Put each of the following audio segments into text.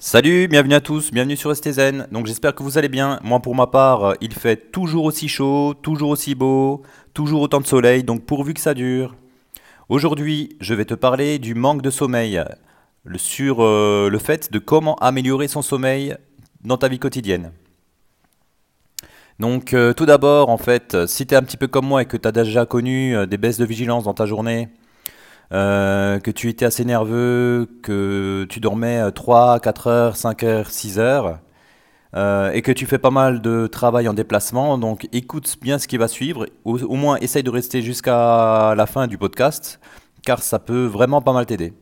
Salut, bienvenue à tous, bienvenue sur STZN. Donc j'espère que vous allez bien. Moi pour ma part, il fait toujours aussi chaud, toujours aussi beau, toujours autant de soleil, donc pourvu que ça dure. Aujourd'hui, je vais te parler du manque de sommeil, sur euh, le fait de comment améliorer son sommeil dans ta vie quotidienne. Donc euh, tout d'abord, en fait, si tu es un petit peu comme moi et que tu as déjà connu euh, des baisses de vigilance dans ta journée, euh, que tu étais assez nerveux, que tu dormais euh, 3, 4 heures, 5 heures, 6 heures, euh, et que tu fais pas mal de travail en déplacement, donc écoute bien ce qui va suivre, au, moins essaye de rester jusqu'à la fin du podcast, car ça peut vraiment pas mal t'aider.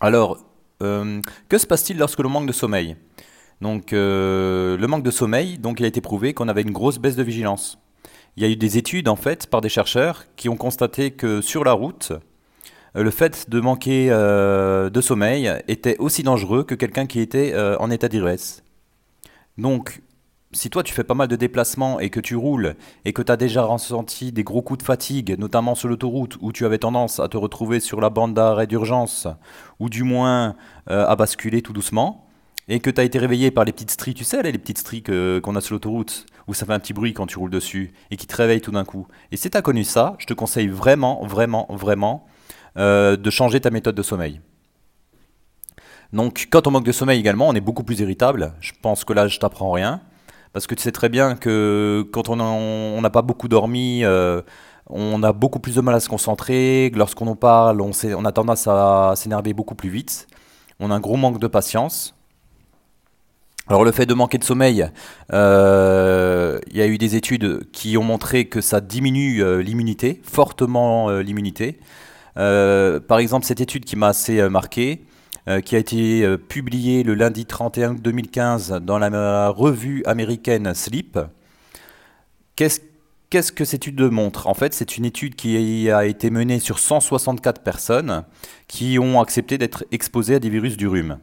Alors, euh, que se passe-t-il lorsque l'on manque de sommeil? Donc, le manque de sommeil, il a été prouvé qu'on avait une grosse baisse de vigilance. Il y a eu des études en fait par des chercheurs qui ont constaté que sur la route, euh, le fait de manquer euh, de sommeil était aussi dangereux que quelqu'un qui était euh, en état d'ivresse. Donc, si toi tu fais pas mal de déplacements et que tu roules et que tu as déjà ressenti des gros coups de fatigue, notamment sur l'autoroute où tu avais tendance à te retrouver sur la bande d'arrêt d'urgence ou du moins à basculer tout doucement, et que tu as été réveillé par les petites stries, tu sais, les petites stries qu'on a sur l'autoroute, où ça fait un petit bruit quand tu roules dessus, et qui te réveille tout d'un coup. Et si tu as connu ça, je te conseille vraiment, vraiment, vraiment euh, de changer ta méthode de sommeil. Donc, quand on manque de sommeil également, on est beaucoup plus irritable. Je pense que là, je t'apprends rien. Parce que tu sais très bien que quand on n'a pas beaucoup dormi, euh, on a beaucoup plus de mal à se concentrer. Lorsqu'on en parle, on, on a tendance à s'énerver beaucoup plus vite. On a un gros manque de patience. Alors le fait de manquer de sommeil, euh, il y a eu des études qui ont montré que ça diminue euh, l'immunité, fortement euh, l'immunité. Par exemple, cette étude qui m'a assez marqué, qui a été publiée le lundi 31 août 2015 dans la, revue américaine Sleep. Qu'est-ce qu'est-ce que cette étude montre? En fait, c'est une étude qui a été menée sur 164 personnes qui ont accepté d'être exposées à des virus du rhume.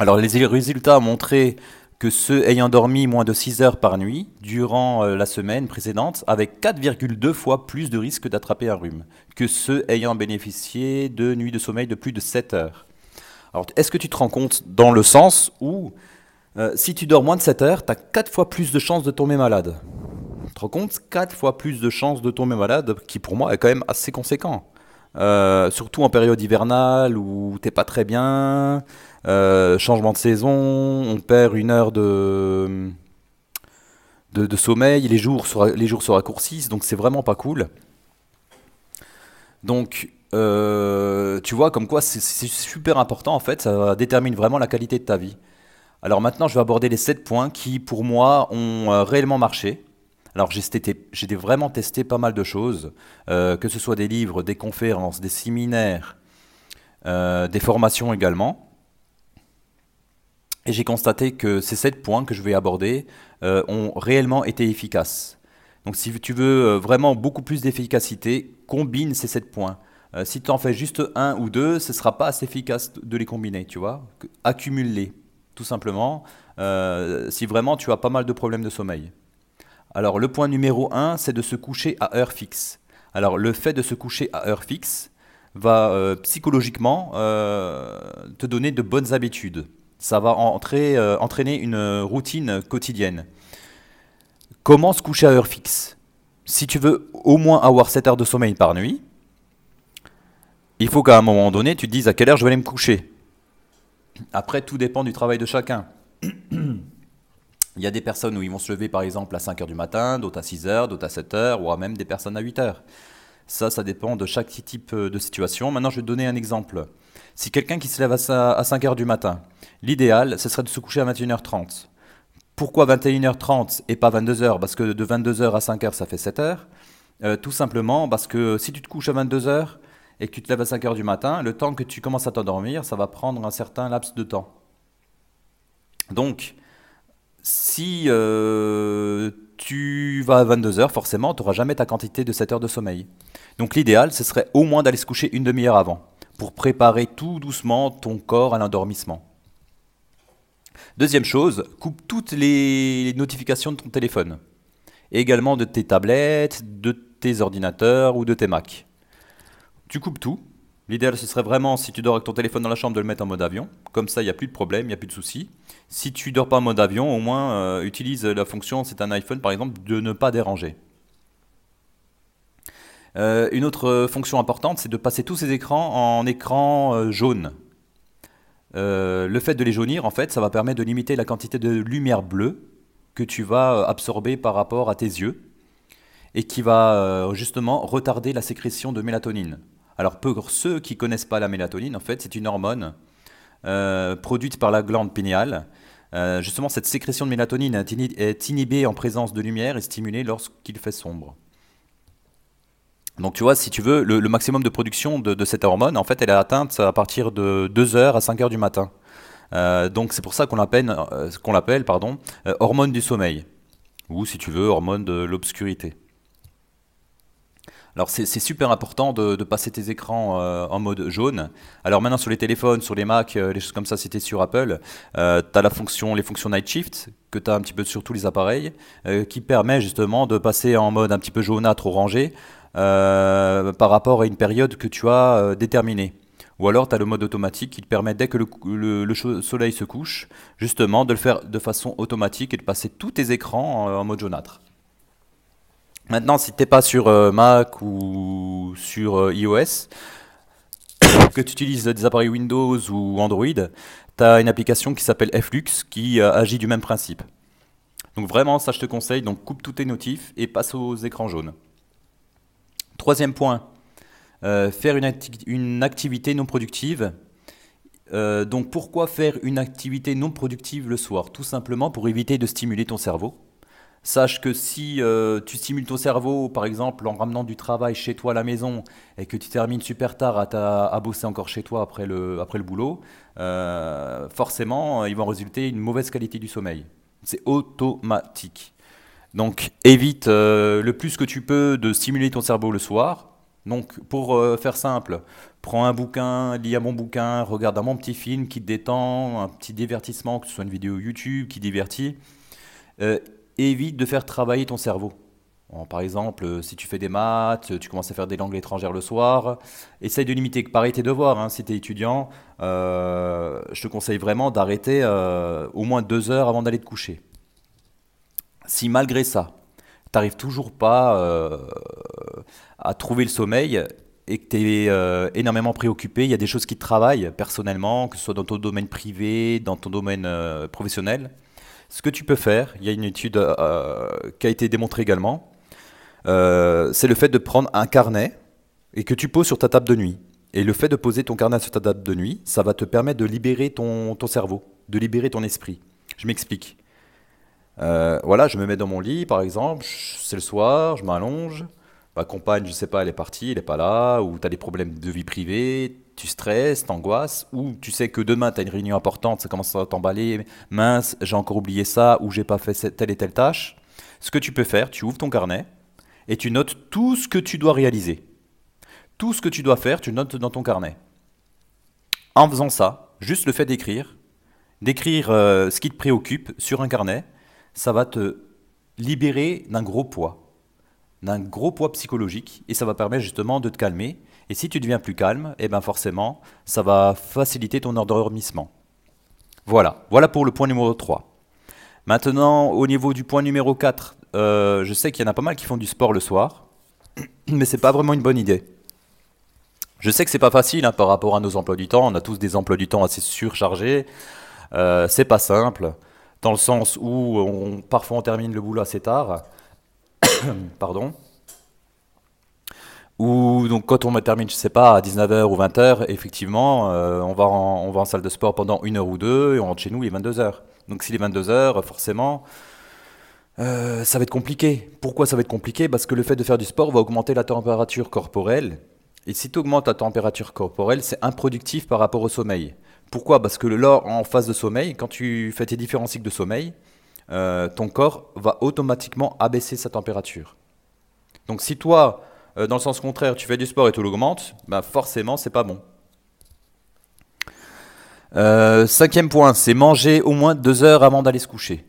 Alors, les résultats ont montré que ceux ayant dormi moins de 6 heures par nuit durant euh, la semaine précédente avaient 4,2 fois plus de risque d'attraper un rhume que ceux ayant bénéficié de nuits de sommeil de plus de 7 heures. Alors, est-ce que tu te rends compte dans le sens où euh, si tu dors moins de 7 heures, tu as 4 fois plus de chances de tomber malade? Tu te rends compte? 4 fois plus de chances de tomber malade, qui pour moi est quand même assez conséquent. Euh, surtout en période hivernale où t'es pas très bien, euh, changement de saison, on perd une heure de, de, sommeil, les jours, se les jours se raccourcissent, donc c'est vraiment pas cool. Donc, euh, tu vois, comme quoi c'est super important en fait, ça détermine vraiment la qualité de ta vie. Alors maintenant, je vais aborder les 7 points qui, pour moi, ont euh, réellement marché. Alors j'ai vraiment testé pas mal de choses, que ce soit des livres, des conférences, des séminaires, des formations également. Et j'ai constaté que ces 7 points que je vais aborder euh, ont réellement été efficaces. Donc si tu veux euh, vraiment beaucoup plus d'efficacité, combine ces 7 points. Euh, si tu en fais juste un ou deux, ce ne sera pas assez efficace de les combiner, tu vois. Accumule-les, tout simplement, si vraiment tu as pas mal de problèmes de sommeil. Alors le point numéro un, c'est de se coucher à heure fixe. Alors le fait de se coucher à heure fixe va psychologiquement te donner de bonnes habitudes. Ça va euh, entraîner une routine quotidienne. Comment se coucher à heure fixe? Si tu veux au moins avoir 7 heures de sommeil par nuit, il faut qu'à un moment donné, tu te dises à quelle heure je vais aller me coucher. Après, tout dépend du travail de chacun. Il y a des personnes où ils vont se lever par exemple à 5 heures du matin, d'autres à 6 heures, d'autres à 7 heures, ou même des personnes à 8 heures. Ça, ça dépend de chaque type euh, de situation. Maintenant, je vais te donner un exemple. Si quelqu'un qui se lève à sa- à 5 heures du matin, l'idéal, ce serait de se coucher à 21h30. Pourquoi 21h30 et pas 22h? Parce que de 22h à 5h, ça fait 7 heures. Euh, tout simplement parce que si tu te couches à 22h et que tu te lèves à 5h du matin, le temps que tu commences à t'endormir, ça va prendre un certain laps de temps. Donc, si euh, tu vas à 22 heures, forcément, tu n'auras jamais ta quantité de 7 heures de sommeil. Donc l'idéal, ce serait au moins d'aller se coucher une demi-heure avant, pour préparer tout doucement ton corps à l'endormissement. Deuxième chose, coupe toutes les notifications de ton téléphone, également de tes tablettes, de tes ordinateurs ou de tes Macs. Tu coupes tout, L'idéal, ce serait vraiment, si tu dors avec ton téléphone dans la chambre, de le mettre en mode avion. Comme ça, il n'y a plus de problème, il n'y a plus de soucis. Si tu dors pas en mode avion, au moins, euh, utilise la fonction, c'est un iPhone par exemple, de ne pas déranger. Euh, une autre fonction importante, c'est de passer tous ces écrans en écran euh, jaune. le fait de les jaunir, en fait, ça va permettre de limiter la quantité de lumière bleue que tu vas absorber par rapport à tes yeux et qui va justement retarder la sécrétion de mélatonine. Alors pour ceux qui connaissent pas la mélatonine, en fait, c'est une hormone euh, produite par la glande pinéale. Euh, justement, cette sécrétion de mélatonine est inhibée en présence de lumière et stimulée lorsqu'il fait sombre. Donc tu vois, si tu veux, le, maximum de production de, cette hormone, en fait, elle est atteinte à partir de 2h à 5h du matin. Euh, donc c'est pour ça qu'on l'appelle, l'appelle pardon, hormone du sommeil, ou si tu veux, hormone de l'obscurité. Alors c'est super important de, passer tes écrans euh, en mode jaune. Alors maintenant sur les téléphones, sur les Mac, euh, les choses comme ça, c'était sur Apple, euh, tu as fonction, les fonctions Night Shift que tu as un petit peu sur tous les appareils, qui permet justement de passer en mode un petit peu jaunâtre orangé par rapport à une période que tu as déterminée. Ou alors tu as le mode automatique qui te permet dès que le, soleil se couche, justement de le faire de façon automatique et de passer tous tes écrans en mode jaunâtre. Maintenant, si tu n'es pas sur euh, Mac ou sur euh, iOS, que tu utilises des appareils Windows ou Android, tu as une application qui s'appelle Flux qui euh, agit du même principe. Donc vraiment, ça je te conseille, donc coupe tous tes notifs et passe aux écrans jaunes. Troisième point, faire une, activité non productive. donc pourquoi faire une activité non productive le soir? Tout simplement pour éviter de stimuler ton cerveau. Sache que si euh, tu stimules ton cerveau, par exemple, en ramenant du travail chez toi à la maison et que tu termines super tard à, bosser encore chez toi après le, après le boulot, euh, forcément, il va en résulter une mauvaise qualité du sommeil. C'est automatique. Donc évite euh, le plus que tu peux de stimuler ton cerveau le soir. Donc pour faire simple, prends un bouquin, lis un bon bouquin, regarde un bon petit film qui te détend, un petit divertissement, que ce soit une vidéo YouTube qui divertit évite de faire travailler ton cerveau. par exemple, euh, si tu fais des maths, tu commences à faire des langues étrangères le soir, essaye de limiter, pareil tes devoirs, hein, si tu es étudiant, euh, je te conseille vraiment d'arrêter euh, au moins deux heures avant d'aller te coucher. Si malgré ça, tu n'arrives toujours pas à trouver le sommeil et que tu es énormément préoccupé, il y a des choses qui te travaillent personnellement, que ce soit dans ton domaine privé, dans ton domaine professionnel, ce que tu peux faire, il y a une étude euh, qui a été démontrée également, euh, c'est le fait de prendre un carnet et que tu poses sur ta table de nuit. Et le fait de poser ton carnet sur ta table de nuit, ça va te permettre de libérer ton cerveau, de libérer ton esprit. Je m'explique. Euh, voilà, je me mets dans mon lit, par exemple, c'est le soir, je m'allonge, ma compagne, je sais pas, elle est partie, elle n'est pas là, ou tu as des problèmes de vie privée, tu stresses, t'angoisses, ou tu sais que demain tu as une réunion importante, ça commence à t'emballer, mince, j'ai encore oublié ça, ou j'ai pas fait telle et telle tâche. Ce que tu peux faire, tu ouvres ton carnet et tu notes tout ce que tu dois réaliser. Tout ce que tu dois faire, tu notes dans ton carnet. En faisant ça, juste le fait d'écrire, d'écrire euh, ce qui te préoccupe sur un carnet, ça va te libérer d'un gros poids, d'un gros poids psychologique, et ça va permettre justement de te calmer et si tu deviens plus calme, eh ben forcément, ça va faciliter ton endormissement. Voilà, voilà pour le point numéro 3. Maintenant, au niveau du point numéro 4, euh, je sais qu'il y en a pas mal qui font du sport le soir, mais c'est pas vraiment une bonne idée. Je sais que c'est pas facile hein, par rapport à nos emplois du temps, on a tous des emplois du temps assez surchargés, euh, c'est pas simple, dans le sens où parfois on termine le boulot assez tard, pardon, ou donc quand on termine, je sais pas, à 19h ou 20h, effectivement, euh, on, va en, on va en salle de sport pendant une heure ou deux et on rentre chez nous, il est 22h. Donc s'il est 22h, forcément, euh, ça va être compliqué. Pourquoi ça va être compliqué? Parce que le fait de faire du sport va augmenter la température corporelle. Et si tu augmentes la température corporelle, c'est improductif par rapport au sommeil. Pourquoi? Parce que lors en phase de sommeil, quand tu fais tes différents cycles de sommeil, euh, ton corps va automatiquement abaisser sa température. Donc si toi, euh, dans le sens contraire, tu fais du sport et tout l'augmente, bah forcément, c'est pas bon. Euh, cinquième point, c'est manger au moins deux heures avant d'aller se coucher.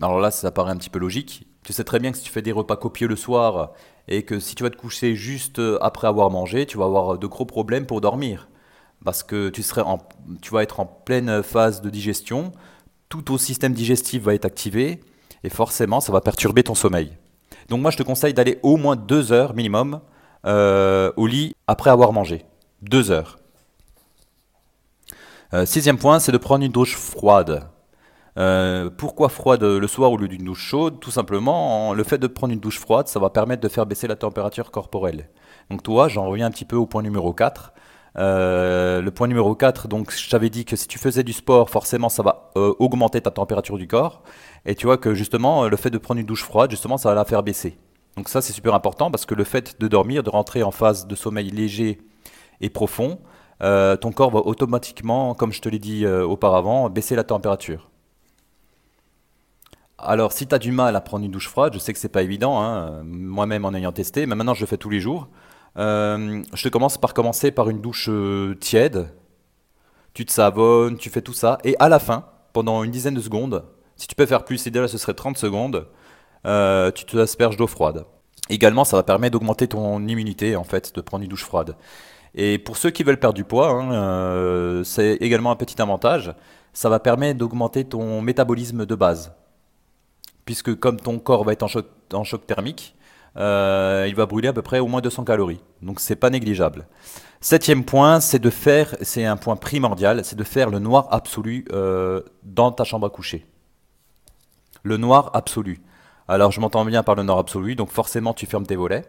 Alors là, ça paraît un petit peu logique, Tu sais très bien que si tu fais des repas copieux le soir et que si tu vas te coucher juste après avoir mangé, tu vas avoir de gros problèmes pour dormir. Parce que tu, serais en, tu vas être en pleine phase de digestion, tout ton système digestif va être activé et forcément ça va perturber ton sommeil. Donc moi je te conseille d'aller au moins deux heures minimum euh, au lit après avoir mangé. Deux heures. Euh, sixième point, c'est de prendre une douche froide. Euh, pourquoi froide le soir au lieu d'une douche chaude? Tout simplement, le fait de prendre une douche froide, ça va permettre de faire baisser la température corporelle. Donc toi, j'en reviens un petit peu au point numéro 4. Euh, le point numéro 4, donc je t'avais dit que si tu faisais du sport, forcément ça va euh, augmenter ta température du corps. Et tu vois que justement, le fait de prendre une douche froide, justement, ça va la faire baisser. Donc ça, c'est super important parce que le fait de dormir, de rentrer en phase de sommeil léger et profond, ton corps va automatiquement, comme je te l'ai dit auparavant, baisser la température. Alors, si tu as du mal à prendre une douche froide, je sais que c'est pas évident, hein, moi-même en ayant testé, mais maintenant je le fais tous les jours. Euh, je te commence par commencer par une douche euh, tiède. Tu te savonnes, tu fais tout ça, et à la fin, pendant une dizaine de secondes, si tu peux faire plus, idéal ce serait 30 secondes, euh, tu te asperges d'eau froide. Également, ça va permettre d'augmenter ton immunité, en fait, de prendre une douche froide. Et pour ceux qui veulent perdre du poids, hein, c'est également un petit avantage, ça va permettre d'augmenter ton métabolisme de base puisque comme ton corps va être en choc, thermique, euh, il va brûler à peu près au moins 200 calories. Donc c'est pas négligeable. Septième point, c'est de faire, c'est un point primordial, c'est de faire le noir absolu euh, dans ta chambre à coucher. Le noir absolu. Alors je m'entends bien par le noir absolu, donc forcément tu fermes tes volets.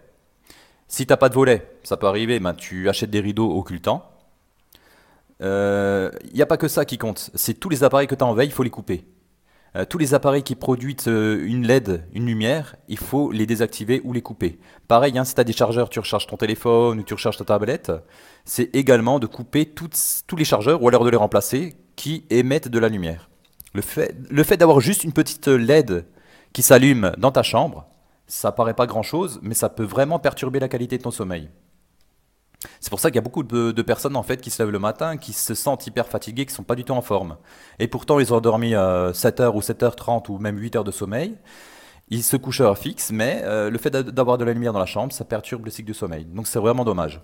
Si tu n'as pas de volets, ça peut arriver, ben, tu achètes des rideaux occultants. Il euh, n'y a pas que ça qui compte, c'est tous les appareils que tu as en veille, il faut les couper. Euh, tous les appareils qui produisent euh, une LED, une lumière, il faut les désactiver ou les couper. Pareil, hein, si tu as des chargeurs, tu recharges ton téléphone ou tu recharges ta tablette, c'est également de couper tous les chargeurs ou alors de les remplacer qui émettent de la lumière. Le fait, le fait d'avoir juste une petite LED qui s'allume dans ta chambre, ça paraît pas grand chose, mais ça peut vraiment perturber la qualité de ton sommeil. C'est pour ça qu'il y a beaucoup de, personnes en fait qui se lèvent le matin, qui se sentent hyper fatiguées, qui sont pas du tout en forme. Et pourtant, ils ont dormi 7h ou 7h30 ou même 8 heures de sommeil. Ils se couchent à heure fixe, mais euh, le fait d'avoir de la lumière dans la chambre, ça perturbe le cycle du sommeil. Donc c'est vraiment dommage.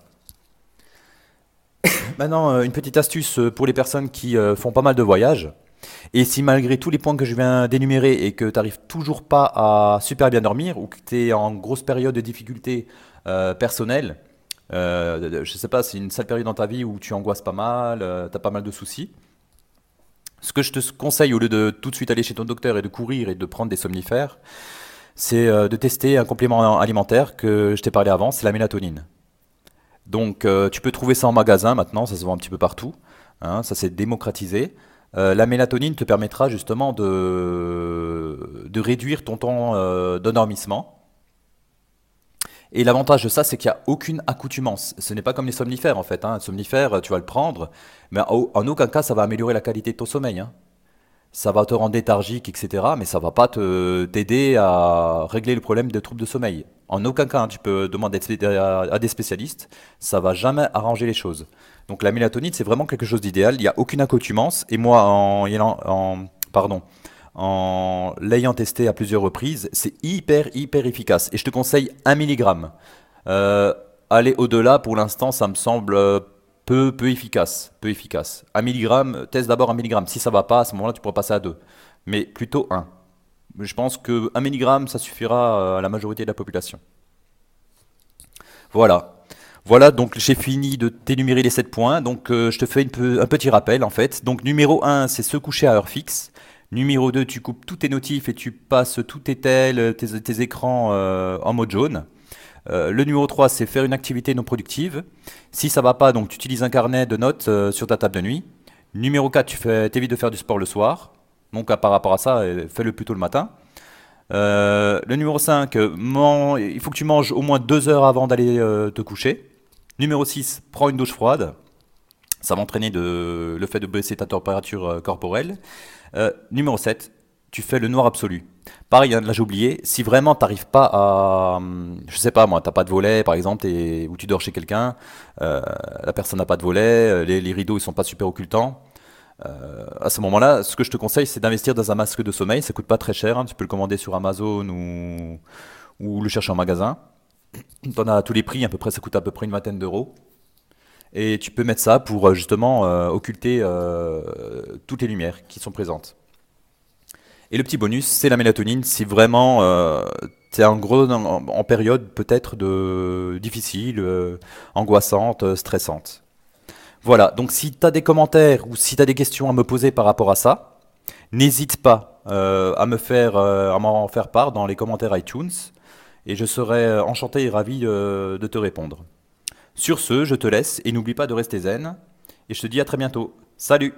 Maintenant, euh, une petite astuce euh, pour les personnes qui font pas mal de voyages. Et si malgré tous les points que je viens d'énumérer et que tu n'arrives toujours pas à super bien dormir ou que tu es en grosse période de difficulté personnelle, euh, je sais pas, c'est une sale période dans ta vie où tu angoisses pas mal, euh, tu as pas mal de soucis. Ce que je te conseille, au lieu de tout de suite aller chez ton docteur et de courir et de prendre des somnifères, c'est euh, de tester un complément alimentaire que je t'ai parlé avant, c'est la mélatonine. Donc euh, tu peux trouver ça en magasin maintenant, ça se vend un petit peu partout, hein, ça s'est démocratisé. la mélatonine te permettra justement de, de réduire ton temps d'endormissement et l'avantage de ça, c'est qu'il n'y a aucune accoutumance. Ce n'est pas comme les somnifères, en fait. Hein. Un somnifère, tu vas le prendre, mais en aucun cas, ça va améliorer la qualité de ton sommeil. Hein. Ça va te rendre léthargique, etc. Mais ça va pas t'aider à régler le problème des troubles de sommeil. En aucun cas, hein, tu peux demander à, des spécialistes. Ça va jamais arranger les choses. Donc la mélatonine, c'est vraiment quelque chose d'idéal. Il n'y a aucune accoutumance. Et moi, en pardon, en l'ayant testé à plusieurs reprises, c'est hyper, hyper efficace. Et je te conseille 1 mg. Euh, aller au-delà, pour l'instant, ça me semble peu, peu efficace. Peu efficace. 1 mg, teste d'abord 1 mg. Si ça va pas, à ce moment-là, tu pourras passer à 2. Mais plutôt 1. Je pense que 1 mg, ça suffira à la majorité de la population. Voilà. Voilà, donc j'ai fini de t'énumérer les 7 points. Donc euh, je te fais un petit rappel en fait. Donc numéro 1, c'est se coucher à heure fixe. Numéro 2, tu coupes tous tes notifs et tu passes tous tes tels, tes, écrans euh, en mode jaune. Euh, le numéro 3, c'est faire une activité non productive. Si ça va pas, donc tu utilises un carnet de notes euh, sur ta table de nuit. Numéro 4, tu évites de faire du sport le soir. Donc par rapport à ça, fais-le plutôt le matin. le numéro 5, il faut que tu manges au moins 2 heures avant d'aller te coucher. Numéro 6, prends une douche froide. Ça va entraîner le fait de baisser ta température corporelle. Euh, numéro 7, tu fais le noir absolu. Pareil, hein, là j'ai oublié, si vraiment tu n'arrives pas à. Hum, je sais pas moi, tu pas de volet par exemple, ou tu dors chez quelqu'un, euh, la personne n'a pas de volet, euh, les, rideaux ils sont pas super occultants. À ce moment-là, ce que je te conseille, c'est d'investir dans un masque de sommeil. Ça coûte pas très cher. hein. Tu peux le commander sur Amazon ou, ou le chercher en magasin. Tu en as à tous les prix. À peu près, ça coûte à peu près une vingtaine d'euros. Et tu peux mettre ça pour euh, justement euh, occulter euh, toutes les lumières qui sont présentes. Et le petit bonus, c'est la mélatonine. Si vraiment tu es en gros en, période peut-être difficile, angoissante, stressante. Voilà, donc si tu as des commentaires ou si tu as des questions à me poser par rapport à ça, n'hésite pas à me faire, à m'en faire part dans les commentaires iTunes et je serai enchanté et ravi de te répondre. Sur ce, je te laisse et n'oublie pas de rester zen et je te dis à très bientôt. Salut